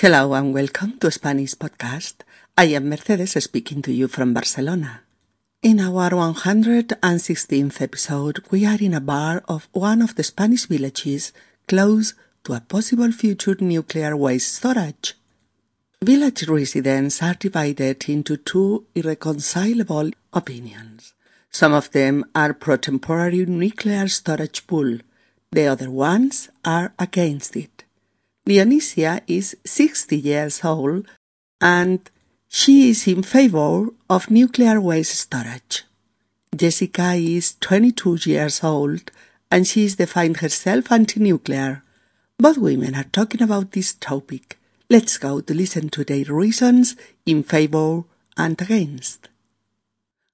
Hello and welcome to Spanish Podcast. I am Mercedes speaking to you from Barcelona. In our 116th episode, we are in a bar of one of the Spanish villages close to a possible future nuclear waste storage. Village residents are divided into two irreconcilable opinions. Some of them are pro temporary nuclear storage pool. The other ones are against it. Dionysia is 60 years old and she is in favor of nuclear waste storage. Jessica is 22 years old and she is defined herself anti-nuclear. Both women are talking about this topic. Let's go to listen to their reasons in favor and against.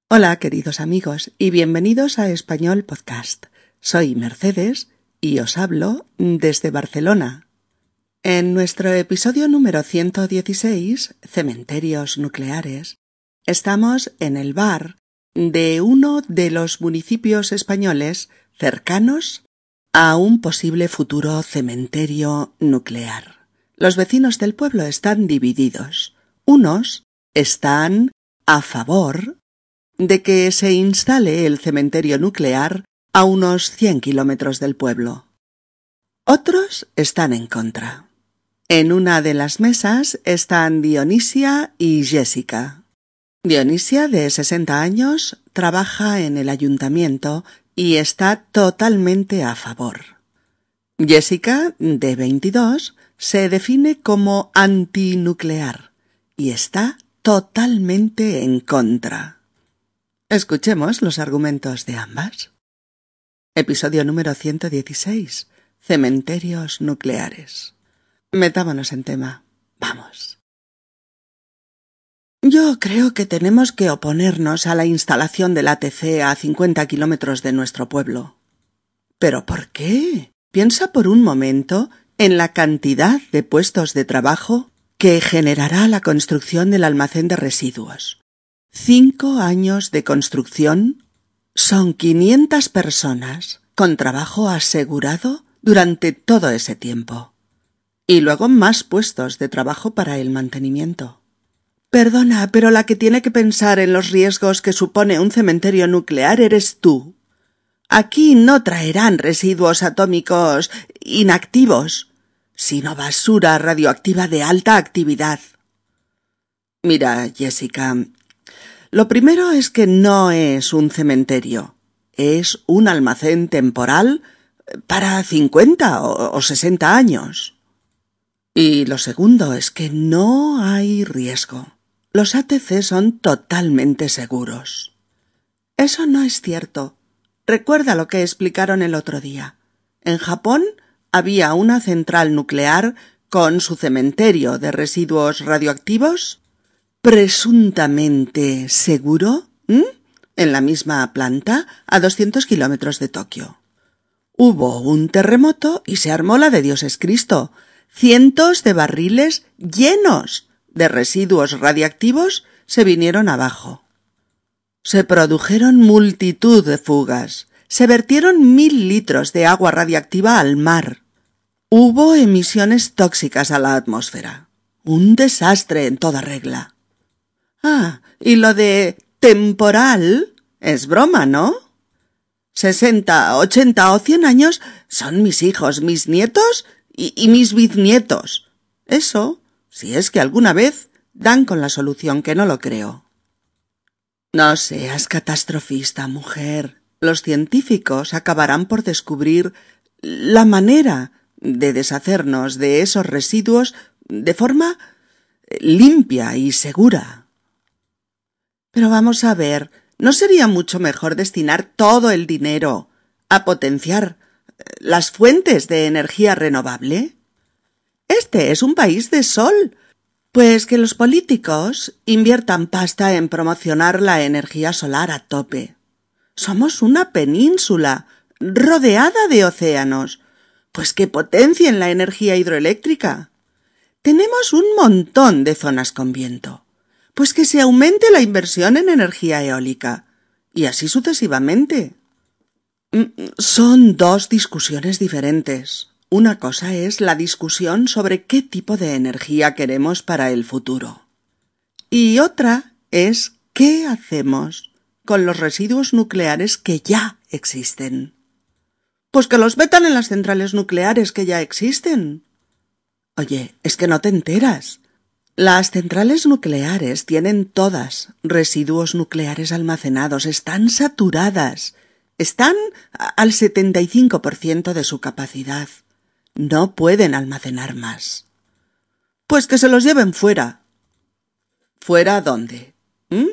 Hola, queridos amigos, y bienvenidos a Español Podcast. Soy Mercedes y os hablo desde Barcelona. En nuestro episodio número 116, Cementerios Nucleares, estamos en el bar de uno de los municipios españoles cercanos a un posible futuro cementerio nuclear. Los vecinos del pueblo están divididos. Unos están a favor de que se instale el cementerio nuclear a unos 100 kilómetros del pueblo. Otros están en contra. En una de las mesas están Dionisia y Jessica. Dionisia, de 60 años, trabaja en el ayuntamiento y está totalmente a favor. Jessica, de 22, se define como antinuclear y está totalmente en contra. Escuchemos los argumentos de ambas. Episodio número 116. Cementerios nucleares. Metámonos en tema. Vamos. Yo creo que tenemos que oponernos a la instalación del ATC a 50 kilómetros de nuestro pueblo. ¿Pero por qué? Piensa por un momento en la cantidad de puestos de trabajo que generará la construcción del almacén de residuos. Cinco años de construcción son quinientas personas con trabajo asegurado durante todo ese tiempo. Y luego más puestos de trabajo para el mantenimiento. Perdona, pero la que tiene que pensar en los riesgos que supone un cementerio nuclear eres tú. Aquí no traerán residuos atómicos inactivos, sino basura radioactiva de alta actividad. Mira, Jessica, lo primero es que no es un cementerio, es un almacén temporal para cincuenta o sesenta años. Y lo segundo es que no hay riesgo. Los ATC son totalmente seguros. Eso no es cierto. Recuerda lo que explicaron el otro día. En Japón había una central nuclear con su cementerio de residuos radioactivos presuntamente seguro en la misma planta a doscientos kilómetros de Tokio. Hubo un terremoto y se armó la de Dios es Cristo. Cientos de barriles llenos de residuos radiactivos se vinieron abajo. Se produjeron multitud de fugas. Se vertieron mil litros de agua radiactiva al mar. Hubo emisiones tóxicas a la atmósfera. Un desastre en toda regla. Ah, y lo de temporal es broma, ¿no? Sesenta, ochenta o cien años son mis hijos, mis nietos y, mis bisnietos. Eso, si es que alguna vez dan con la solución, que no lo creo. No seas catastrofista, mujer. Los científicos acabarán por descubrir la manera de deshacernos de esos residuos de forma limpia y segura. Pero vamos a ver, ¿no sería mucho mejor destinar todo el dinero a potenciar eh, las fuentes de energía renovable? Este es un país de sol. Pues que los políticos inviertan pasta en promocionar la energía solar a tope. Somos una península rodeada de océanos. Pues que potencien la energía hidroeléctrica. Tenemos un montón de zonas con viento pues que se aumente la inversión en energía eólica. Y así sucesivamente. Mm, son dos discusiones diferentes. Una cosa es la discusión sobre qué tipo de energía queremos para el futuro. Y otra es qué hacemos con los residuos nucleares que ya existen. Pues que los metan en las centrales nucleares que ya existen. Oye, es que no te enteras. Las centrales nucleares tienen todas residuos nucleares almacenados, están saturadas, están al 75% de su capacidad. No pueden almacenar más. Pues que se los lleven fuera. ¿Fuera dónde? ¿Mm?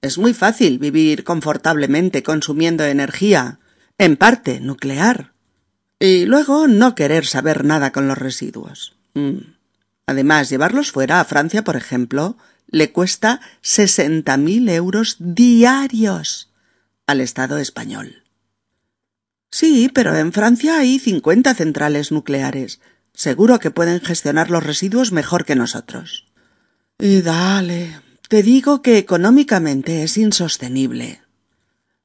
Es muy fácil vivir confortablemente consumiendo energía, en parte nuclear, y luego no querer saber nada con los residuos. Mm. Además, llevarlos fuera a Francia, por ejemplo, le cuesta sesenta mil euros diarios al Estado español. Sí, pero en Francia hay cincuenta centrales nucleares. Seguro que pueden gestionar los residuos mejor que nosotros. Y dale, te digo que económicamente es insostenible.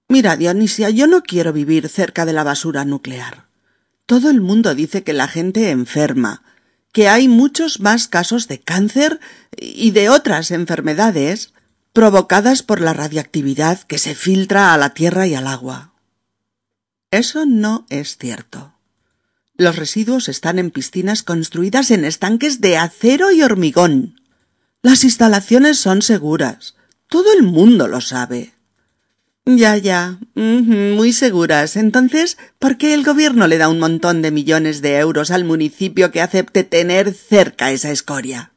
Mira, Dionisia, yo no quiero vivir cerca de la basura nuclear. Todo el mundo dice que la gente enferma, que hay muchos más casos de cáncer y de otras enfermedades provocadas por la radiactividad que se filtra a la tierra y al agua. Eso no es cierto. Los residuos están en piscinas construidas en estanques de acero y hormigón. Las instalaciones son seguras. Todo el mundo lo sabe. Ya, ya. muy seguras. Entonces, ¿por qué el gobierno le da un montón de millones de euros al municipio que acepte tener cerca esa escoria?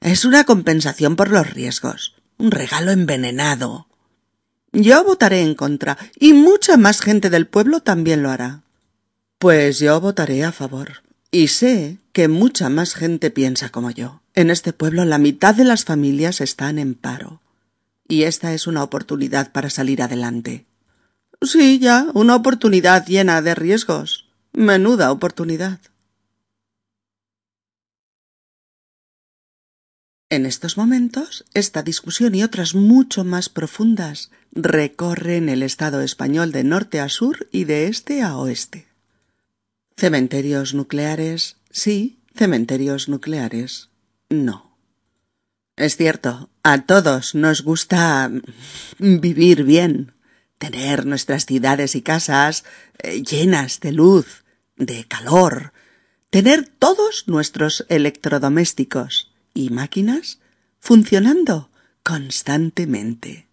Es una compensación por los riesgos. Un regalo envenenado. Yo votaré en contra, y mucha más gente del pueblo también lo hará. Pues yo votaré a favor. Y sé que mucha más gente piensa como yo. En este pueblo la mitad de las familias están en paro. Y esta es una oportunidad para salir adelante. Sí, ya, una oportunidad llena de riesgos. Menuda oportunidad. En estos momentos, esta discusión y otras mucho más profundas recorren el Estado español de norte a sur y de este a oeste. Cementerios nucleares, sí, cementerios nucleares, no. Es cierto, a todos nos gusta vivir bien, tener nuestras ciudades y casas eh, llenas de luz, de calor, tener todos nuestros electrodomésticos, y máquinas funcionando constantemente.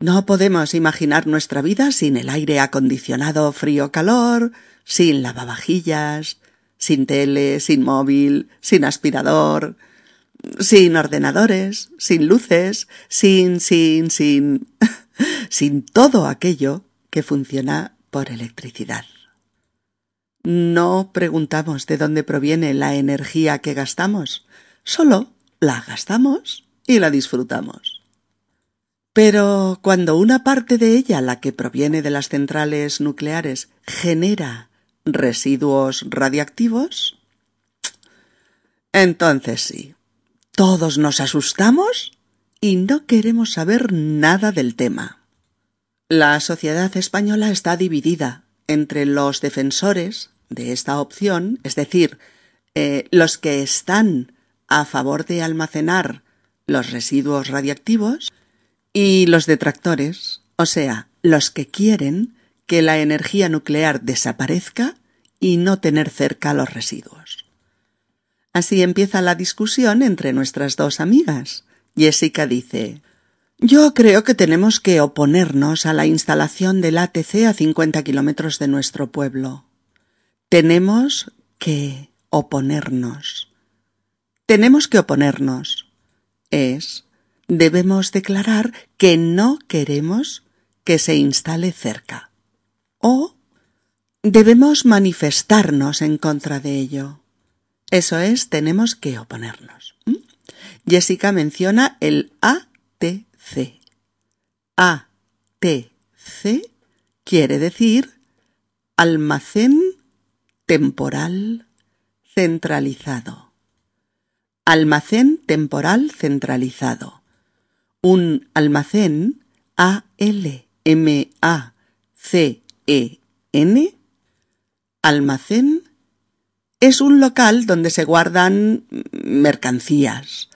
No podemos imaginar nuestra vida sin el aire acondicionado frío-calor, sin lavavajillas, sin tele, sin móvil, sin aspirador, sin ordenadores, sin luces, sin, sin, sin, sin todo aquello que funciona por electricidad. No preguntamos de dónde proviene la energía que gastamos, Solo la gastamos y la disfrutamos. Pero cuando una parte de ella, la que proviene de las centrales nucleares, genera residuos radiactivos, entonces sí, todos nos asustamos y no queremos saber nada del tema. La sociedad española está dividida entre los defensores de esta opción, es decir, eh, los que están a favor de almacenar los residuos radiactivos y los detractores, o sea, los que quieren que la energía nuclear desaparezca y no tener cerca los residuos. Así empieza la discusión entre nuestras dos amigas. Jessica dice Yo creo que tenemos que oponernos a la instalación del ATC a 50 kilómetros de nuestro pueblo. Tenemos que oponernos tenemos que oponernos. Es, debemos declarar que no queremos que se instale cerca. O debemos manifestarnos en contra de ello. Eso es, tenemos que oponernos. ¿Mm? Jessica menciona el ATC. ATC quiere decir almacén temporal centralizado. Almacén temporal centralizado. Un almacén A-L-M-A-C-E-N. Almacén es un local donde se guardan mercancías,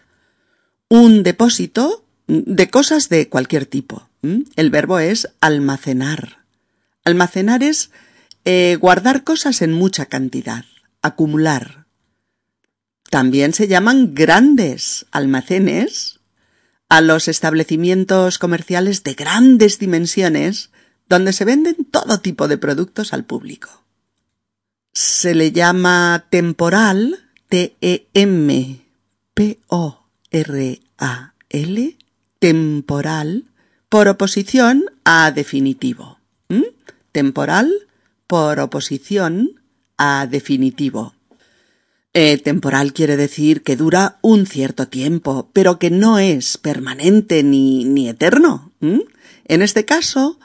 un depósito de cosas de cualquier tipo. El verbo es almacenar. Almacenar es eh, guardar cosas en mucha cantidad, acumular. También se llaman grandes almacenes a los establecimientos comerciales de grandes dimensiones donde se venden todo tipo de productos al público. Se le llama temporal, T-E-M-P-O-R-A-L, temporal, por oposición a definitivo. Temporal por oposición a definitivo. Eh, temporal quiere decir que dura un cierto tiempo, pero que no es permanente ni, ni eterno. En este caso,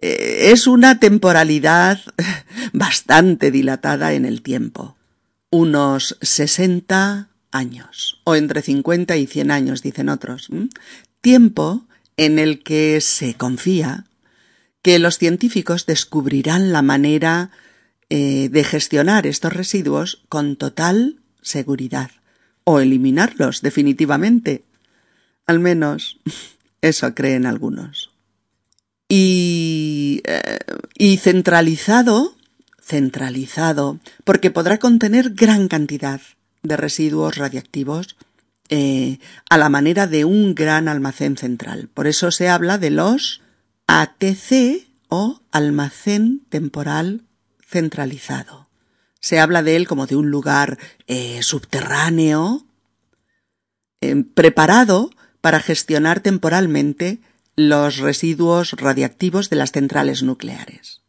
eh, es una temporalidad bastante dilatada en el tiempo. Unos 60 años, o entre 50 y 100 años, dicen otros. Tiempo en el que se confía que los científicos descubrirán la manera eh, de gestionar estos residuos con total seguridad o eliminarlos definitivamente. Al menos eso creen algunos. Y, eh, y centralizado, centralizado, porque podrá contener gran cantidad de residuos radiactivos eh, a la manera de un gran almacén central. Por eso se habla de los ATC o almacén temporal centralizado. Se habla de él como de un lugar eh, subterráneo, eh, preparado para gestionar temporalmente los residuos radiactivos de las centrales nucleares.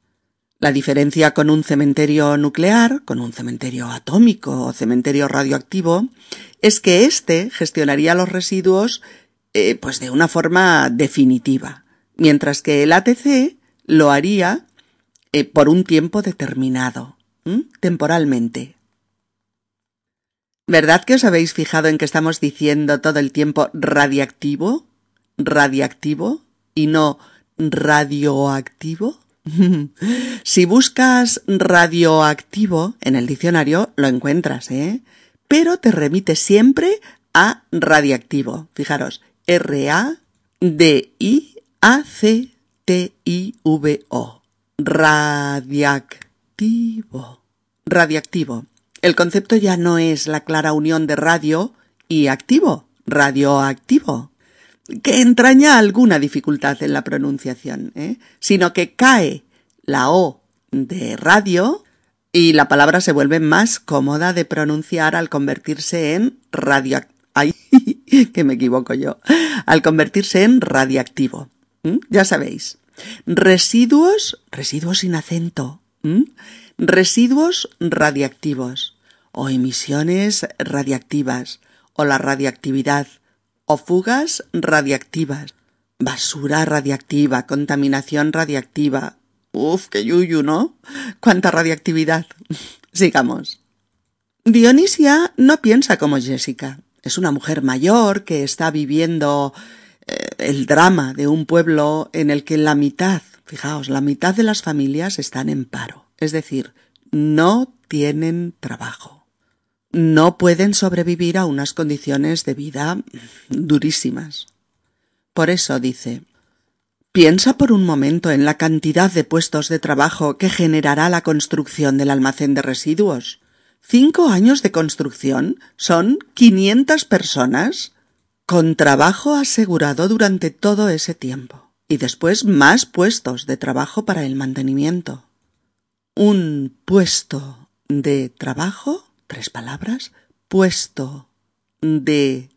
La diferencia con un cementerio nuclear, con un cementerio atómico o cementerio radioactivo, es que éste gestionaría los residuos eh, pues de una forma definitiva, mientras que el ATC lo haría eh, por un tiempo determinado, temporalmente. ¿Verdad que os habéis fijado en que estamos diciendo todo el tiempo radiactivo, radiactivo y no radioactivo? si buscas radioactivo en el diccionario lo encuentras, ¿eh? Pero te remite siempre a radiactivo. Fijaros, R-A-D-I-A-C-T-I-V-O radiactivo. Radiactivo. El concepto ya no es la clara unión de radio y activo, radioactivo, que entraña alguna dificultad en la pronunciación, ¿eh? sino que cae la O de radio y la palabra se vuelve más cómoda de pronunciar al convertirse en radio... ¡Ay! que me equivoco yo. Al convertirse en radiactivo. Ya sabéis. Residuos, residuos sin acento, residuos radiactivos o emisiones radiactivas o la radiactividad o fugas radiactivas, basura radiactiva, contaminación radiactiva. Uf, qué yuyu, ¿no? Cuánta radiactividad. Sigamos. Dionisia no piensa como Jessica. Es una mujer mayor que está viviendo eh, el drama de un pueblo en el que la mitad, fijaos, la mitad de las familias están en paro, es decir, no tienen trabajo. No pueden sobrevivir a unas condiciones de vida durísimas. Por eso dice, piensa por un momento en la cantidad de puestos de trabajo que generará la construcción del almacén de residuos. Cinco años de construcción son quinientas personas con trabajo asegurado durante todo ese tiempo y después más puestos de trabajo para el mantenimiento. Un puesto de trabajo, tres palabras, puesto de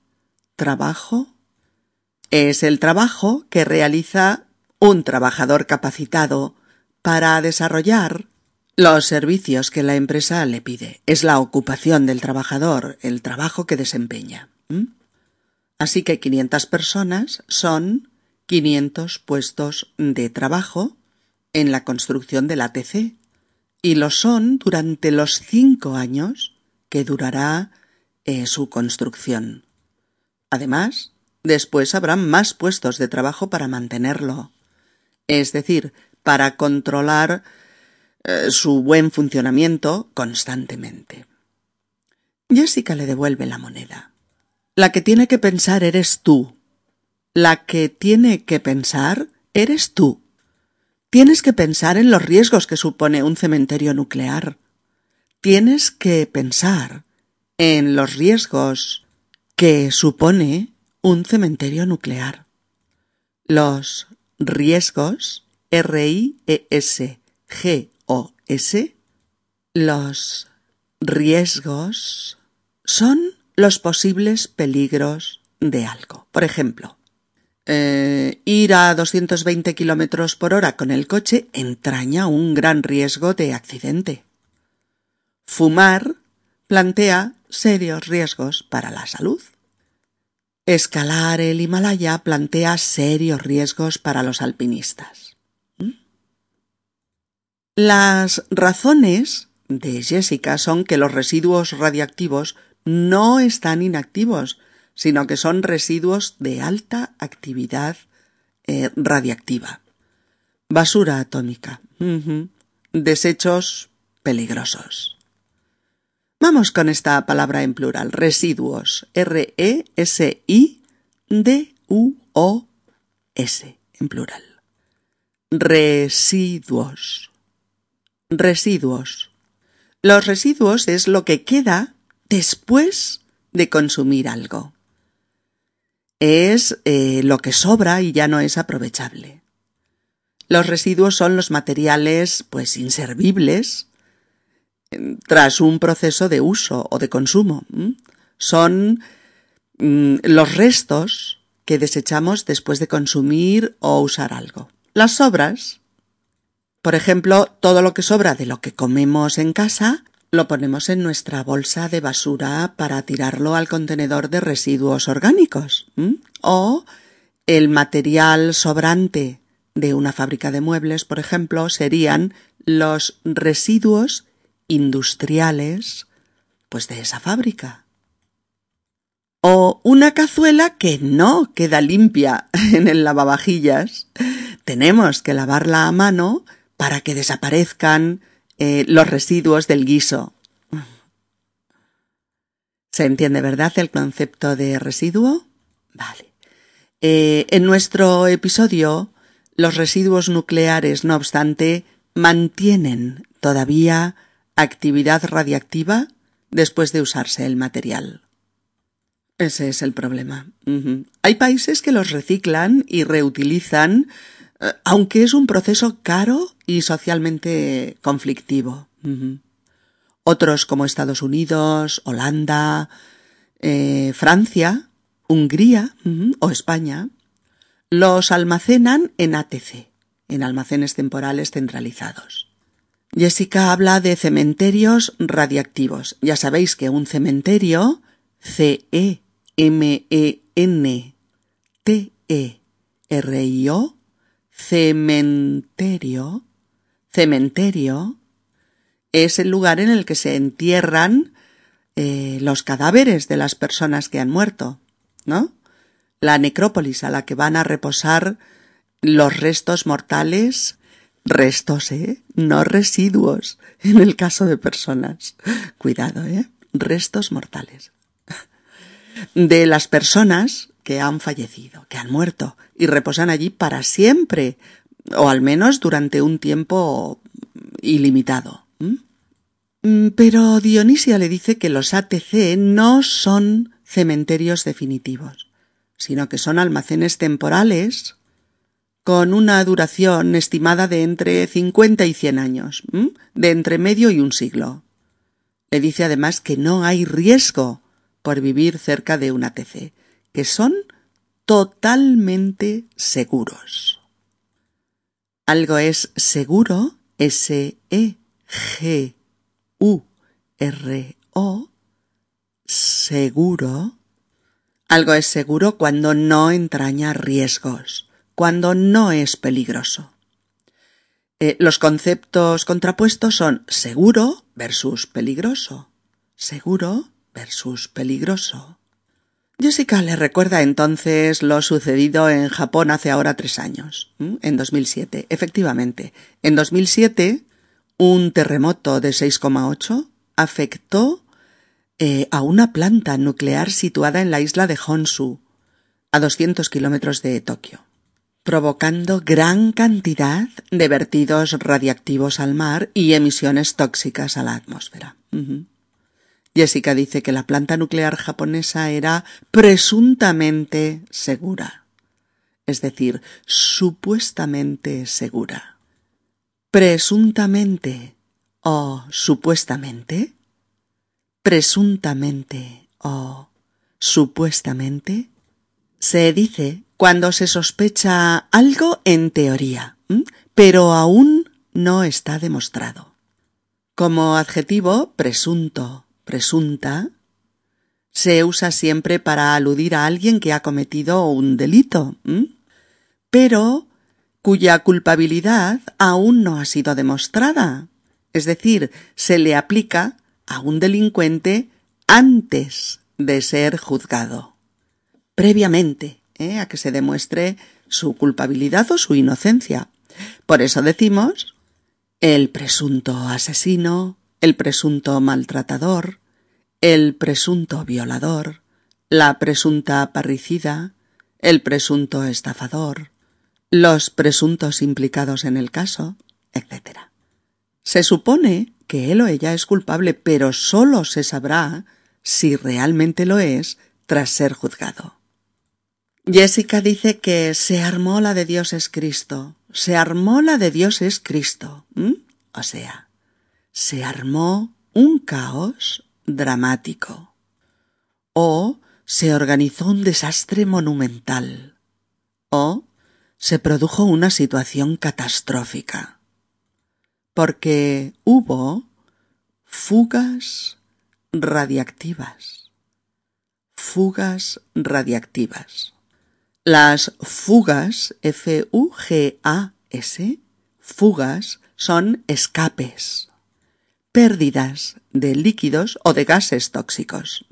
trabajo es el trabajo que realiza un trabajador capacitado para desarrollar los servicios que la empresa le pide. Es la ocupación del trabajador, el trabajo que desempeña. Así que 500 personas son 500 puestos de trabajo en la construcción del ATC y lo son durante los cinco años que durará eh, su construcción. Además, después habrá más puestos de trabajo para mantenerlo, es decir, para controlar eh, su buen funcionamiento constantemente. Jessica le devuelve la moneda. La que tiene que pensar eres tú. La que tiene que pensar eres tú. Tienes que pensar en los riesgos que supone un cementerio nuclear. Tienes que pensar en los riesgos que supone un cementerio nuclear. Los riesgos, R-I-E-S-G-O-S, los riesgos son los posibles peligros de algo. Por ejemplo, eh, ir a 220 kilómetros por hora con el coche entraña un gran riesgo de accidente. Fumar plantea serios riesgos para la salud. Escalar el Himalaya plantea serios riesgos para los alpinistas. ¿Mm? Las razones de Jessica son que los residuos radiactivos no están inactivos, sino que son residuos de alta actividad eh, radiactiva. Basura atómica. Desechos peligrosos. Vamos con esta palabra en plural. Residuos. R-E-S-I-D-U-O-S. En plural. Residuos. Residuos. Los residuos es lo que queda después de consumir algo es eh, lo que sobra y ya no es aprovechable. Los residuos son los materiales, pues, inservibles tras un proceso de uso o de consumo. Son mm, los restos que desechamos después de consumir o usar algo. Las sobras, por ejemplo, todo lo que sobra de lo que comemos en casa, lo ponemos en nuestra bolsa de basura para tirarlo al contenedor de residuos orgánicos. O el material sobrante de una fábrica de muebles, por ejemplo, serían los residuos industriales pues de esa fábrica. O una cazuela que no queda limpia en el lavavajillas. Tenemos que lavarla a mano para que desaparezcan eh, los residuos del guiso. ¿Se entiende, verdad, el concepto de residuo? Vale. Eh, en nuestro episodio, los residuos nucleares, no obstante, mantienen todavía actividad radiactiva después de usarse el material. Ese es el problema. Hay países que los reciclan y reutilizan aunque es un proceso caro y socialmente conflictivo. Otros como Estados Unidos, Holanda, eh, Francia, Hungría o España los almacenan en ATC, en almacenes temporales centralizados. Jessica habla de cementerios radiactivos. Ya sabéis que un cementerio, C-E-M-E-N-T-E-R-I-O, cementerio, cementerio, es el lugar en el que se entierran eh, los cadáveres de las personas que han muerto, ¿no? La necrópolis a la que van a reposar los restos mortales, restos, ¿eh? No residuos, en el caso de personas. Cuidado, ¿eh? Restos mortales. De las personas que han fallecido, que han muerto, y reposan allí para siempre, o al menos durante un tiempo ilimitado. Mm, pero Dionisia le dice que los ATC no son cementerios definitivos, sino que son almacenes temporales con una duración estimada de entre 50 y 100 años, de entre medio y un siglo. Le dice además que no hay riesgo por vivir cerca de un ATC, que son totalmente seguros. Algo es seguro, S-E-G-U-R-O, seguro. Algo es seguro cuando no entraña riesgos, cuando no es peligroso. Eh, los conceptos contrapuestos son seguro versus peligroso, seguro versus peligroso. Jessica le recuerda entonces lo sucedido en Japón hace ahora tres años, en 2007. Efectivamente, en 2007 un terremoto de 6,8 afectó eh, a una planta nuclear situada en la isla de Honshu, a 200 kilómetros de Tokio, provocando gran cantidad de vertidos radiactivos al mar y emisiones tóxicas a la atmósfera. Jessica dice que la planta nuclear japonesa era presuntamente segura, es decir, supuestamente segura. Presuntamente o supuestamente, presuntamente o supuestamente, se dice cuando se sospecha algo en teoría, pero aún no está demostrado. Como adjetivo, presunto, presunta, se usa siempre para aludir a alguien que ha cometido un delito, pero cuya culpabilidad aún no ha sido demostrada. Es decir, se le aplica a un delincuente antes de ser juzgado, previamente ¿eh? a que se demuestre su culpabilidad o su inocencia. Por eso decimos el presunto asesino, el presunto maltratador, el presunto violador, la presunta parricida, el presunto estafador, los presuntos implicados en el caso, etc. Se supone que él o ella es culpable, pero sólo se sabrá si realmente lo es tras ser juzgado. Jessica dice que se armó la de Dios es Cristo, se armó la de Dios es Cristo. O sea, se armó un caos dramático. O se organizó un desastre monumental. O se produjo una situación catastrófica. Porque hubo fugas radiactivas. Fugas radiactivas. Las fugas F-U-G-A-S fugas son escapes pérdidas de líquidos o de gases tóxicos.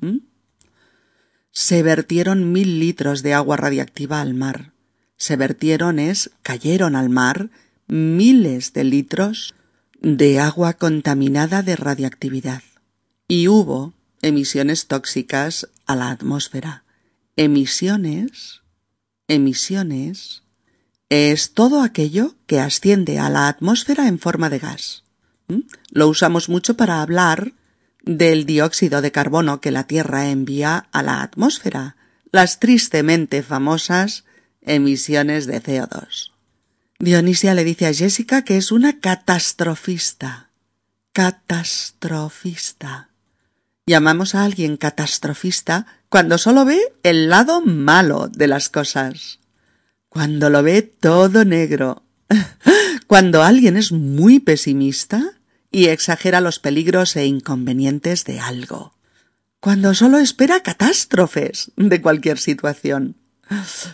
Se vertieron mil litros de agua radiactiva al mar. Se vertieron es, cayeron al mar miles de litros de agua contaminada de radiactividad. Y hubo emisiones tóxicas a la atmósfera. Emisiones, emisiones, es todo aquello que asciende a la atmósfera en forma de gas. ¿Mm? Lo usamos mucho para hablar del dióxido de carbono que la Tierra envía a la atmósfera, las tristemente famosas emisiones de CO2. Dionisia le dice a Jessica que es una catastrofista. Catastrofista. Llamamos a alguien catastrofista cuando solo ve el lado malo de las cosas. Cuando lo ve todo negro, cuando alguien es muy pesimista y exagera los peligros e inconvenientes de algo. Cuando solo espera catástrofes de cualquier situación.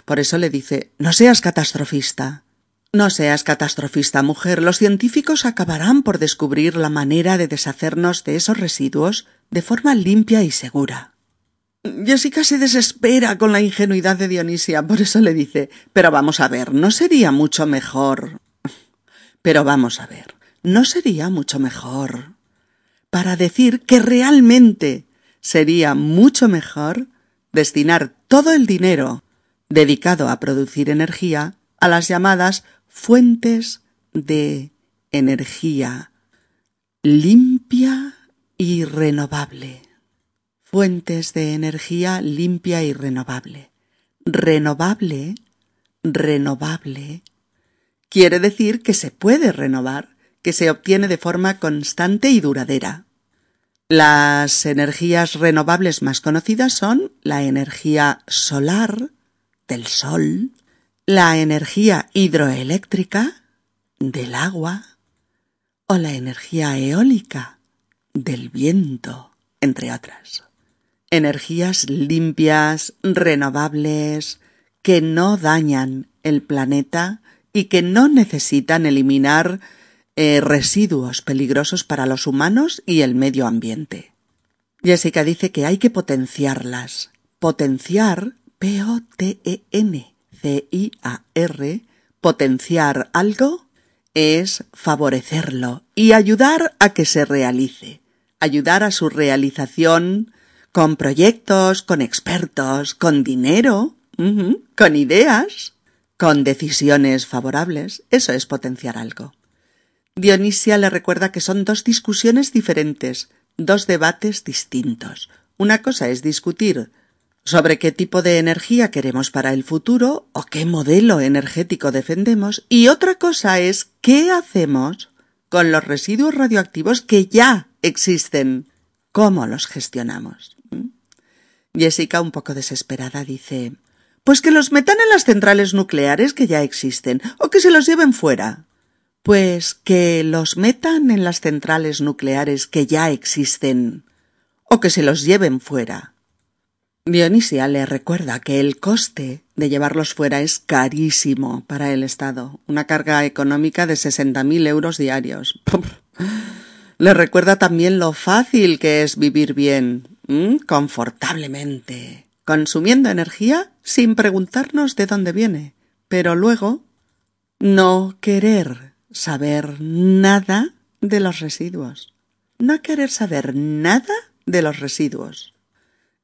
Por eso le dice, no seas catastrofista. No seas catastrofista, mujer. Los científicos acabarán por descubrir la manera de deshacernos de esos residuos de forma limpia y segura. Jessica se desespera con la ingenuidad de Dionisia, por eso le dice, pero vamos a ver, ¿no sería mucho mejor pero vamos a ver, ¿no sería mucho mejor para decir que realmente sería mucho mejor destinar todo el dinero dedicado a producir energía a las llamadas fuentes de energía limpia y renovable. Fuentes de energía limpia y renovable. Renovable, renovable, quiere decir que se puede renovar, que se obtiene de forma constante y duradera. Las energías renovables más conocidas son la energía solar, del sol, la energía hidroeléctrica, del agua, o la energía eólica, del viento, entre otras. Energías limpias, renovables, que no dañan el planeta y que no necesitan eliminar eh, residuos peligrosos para los humanos y el medio ambiente. Jessica dice que hay que potenciarlas. Potenciar, P-O-T-E-N-C-I-A-R, potenciar algo es favorecerlo y ayudar a que se realice, ayudar a su realización con proyectos, con expertos, con dinero, con ideas, con decisiones favorables. Eso es potenciar algo. Dionisia le recuerda que son dos discusiones diferentes, dos debates distintos. Una cosa es discutir sobre qué tipo de energía queremos para el futuro o qué modelo energético defendemos y otra cosa es qué hacemos con los residuos radioactivos que ya existen. ¿Cómo los gestionamos? Jessica, un poco desesperada, dice Pues que los metan en las centrales nucleares que ya existen, o que se los lleven fuera. Pues que los metan en las centrales nucleares que ya existen, o que se los lleven fuera. Dionisia le recuerda que el coste de llevarlos fuera es carísimo para el Estado, una carga económica de sesenta mil euros diarios. le recuerda también lo fácil que es vivir bien, confortablemente, consumiendo energía sin preguntarnos de dónde viene, pero luego no querer saber nada de los residuos. No querer saber nada de los residuos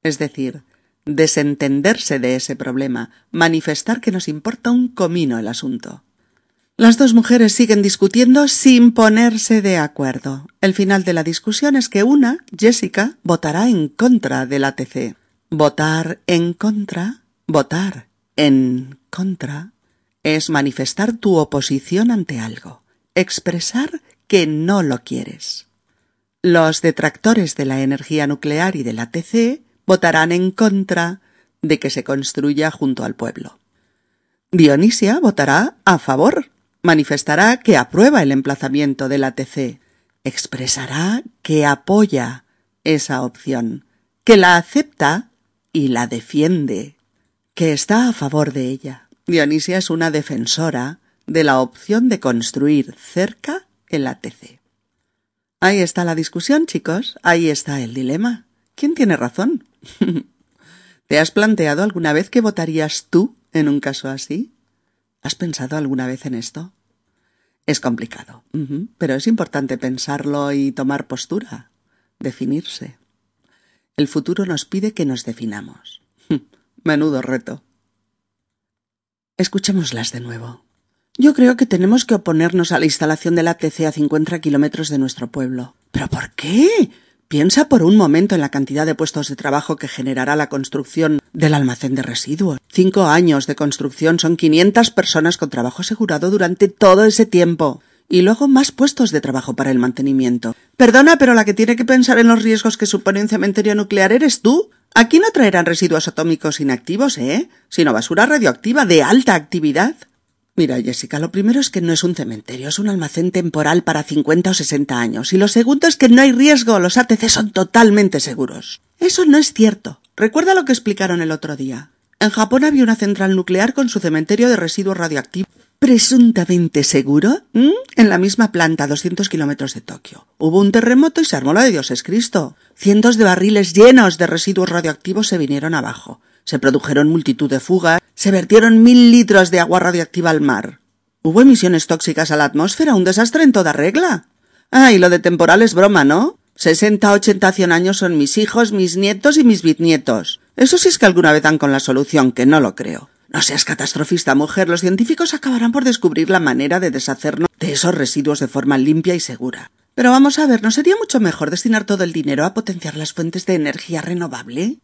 es decir, desentenderse de ese problema, manifestar que nos importa un comino el asunto. Las dos mujeres siguen discutiendo sin ponerse de acuerdo. El final de la discusión es que una, Jessica, votará en contra del ATC. Votar en contra, votar en contra, es manifestar tu oposición ante algo, expresar que no lo quieres. Los detractores de la energía nuclear y del ATC votarán en contra de que se construya junto al pueblo. Dionisia votará a favor, manifestará que aprueba el emplazamiento del ATC, expresará que apoya esa opción, que la acepta y la defiende, que está a favor de ella. Dionisia es una defensora de la opción de construir cerca el ATC. Ahí está la discusión, chicos, ahí está el dilema. ¿Quién tiene razón? ¿Te has planteado alguna vez que votarías tú en un caso así? ¿Has pensado alguna vez en esto? Es complicado, pero es importante pensarlo y tomar postura, definirse. El futuro nos pide que nos definamos. Menudo reto. Escuchémoslas de nuevo. Yo creo que tenemos que oponernos a la instalación del ATC a 50 kilómetros de nuestro pueblo. ¿Pero por qué? Piensa por un momento en la cantidad de puestos de trabajo que generará la construcción del almacén de residuos. Cinco años de construcción son 500 personas con trabajo asegurado durante todo ese tiempo. Y luego más puestos de trabajo para el mantenimiento. Perdona, pero la que tiene que pensar en los riesgos que supone un cementerio nuclear eres tú. Aquí no traerán residuos atómicos inactivos, ¿eh? Sino basura radioactiva de alta actividad. Mira, Jessica, lo primero es que no es un cementerio, es un almacén temporal para 50 o 60 años. Y lo segundo es que no hay riesgo, los ATC son totalmente seguros. Eso no es cierto. Recuerda lo que explicaron el otro día. En Japón había una central nuclear con su cementerio de residuos radioactivos. ¿Presuntamente seguro? En la misma planta, a 200 kilómetros de Tokio. Hubo un terremoto y se armó la de Dios es Cristo. Cientos de barriles llenos de residuos radioactivos se vinieron abajo. Se produjeron multitud de fugas, se vertieron mil litros de agua radioactiva al mar. Hubo emisiones tóxicas a la atmósfera, un desastre en toda regla. Ah, y lo de temporal es broma, ¿no? Sesenta, ochenta, cien años son mis hijos, mis nietos y mis bisnietos. Eso sí es que alguna vez dan con la solución, que no lo creo. No seas catastrofista, mujer. Los científicos acabarán por descubrir la manera de deshacernos de esos residuos de forma limpia y segura. Pero vamos a ver, ¿no sería mucho mejor destinar todo el dinero a potenciar las fuentes de energía renovable?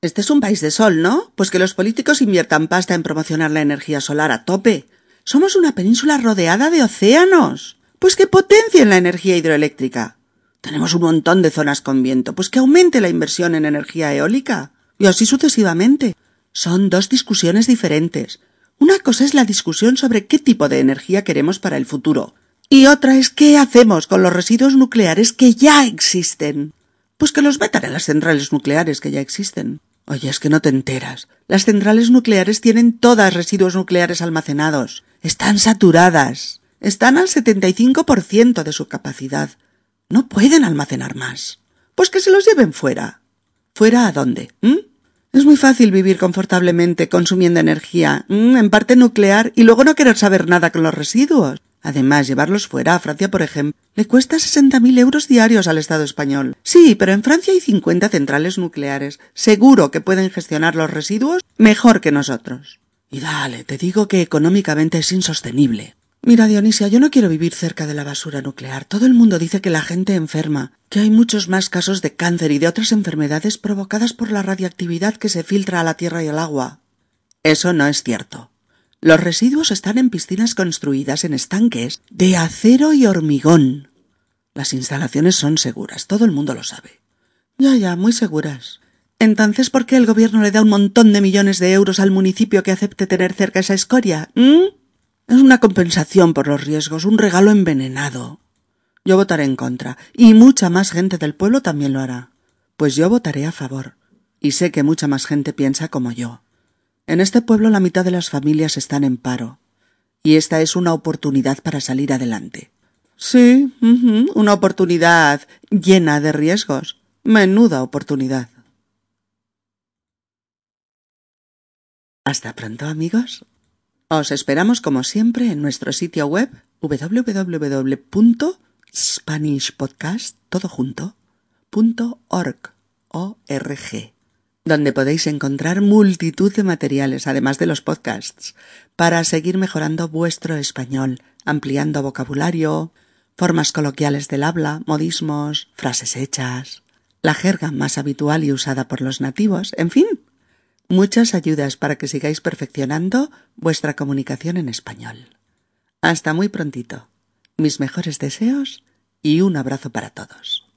Este es un país de sol, ¿no? Pues que los políticos inviertan pasta en promocionar la energía solar a tope. Somos una península rodeada de océanos. Pues que potencien la energía hidroeléctrica. Tenemos un montón de zonas con viento, pues que aumente la inversión en energía eólica. Y así sucesivamente. Son dos discusiones diferentes. Una cosa es la discusión sobre qué tipo de energía queremos para el futuro. Y otra es qué hacemos con los residuos nucleares que ya existen. Pues que los metan en las centrales nucleares que ya existen. Oye, es que no te enteras. Las centrales nucleares tienen todas residuos nucleares almacenados. Están saturadas. Están al 75% de su capacidad. No pueden almacenar más. Pues que se los lleven fuera. ¿Fuera a dónde? ¿Mm? Es muy fácil vivir confortablemente consumiendo energía, en parte nuclear, y luego no querer saber nada con los residuos. Además, llevarlos fuera a Francia, por ejemplo, le cuesta sesenta mil euros diarios al Estado español. Sí, pero en Francia hay cincuenta centrales nucleares. Seguro que pueden gestionar los residuos mejor que nosotros. Y dale, te digo que económicamente es insostenible. Mira, Dionisia, yo no quiero vivir cerca de la basura nuclear. Todo el mundo dice que la gente enferma, que hay muchos más casos de cáncer y de otras enfermedades provocadas por la radiactividad que se filtra a la tierra y al agua. Eso no es cierto. Los residuos están en piscinas construidas en estanques de acero y hormigón. Las instalaciones son seguras, todo el mundo lo sabe. Ya, ya, muy seguras. Entonces, ¿por qué el gobierno le da un montón de millones de euros al municipio que acepte tener cerca esa escoria? ¿Mm? Es una compensación por los riesgos, un regalo envenenado. Yo votaré en contra, y mucha más gente del pueblo también lo hará. Pues yo votaré a favor, y sé que mucha más gente piensa como yo. En este pueblo la mitad de las familias están en paro, y esta es una oportunidad para salir adelante. Sí, una oportunidad llena de riesgos. Menuda oportunidad. Hasta pronto, amigos. Os esperamos como siempre en nuestro sitio web www.spanishpodcast.org donde podéis encontrar multitud de materiales, además de los podcasts, para seguir mejorando vuestro español, ampliando vocabulario, formas coloquiales del habla, modismos, frases hechas, la jerga más habitual y usada por los nativos, en fin, muchas ayudas para que sigáis perfeccionando vuestra comunicación en español. Hasta muy prontito. Mis mejores deseos y un abrazo para todos.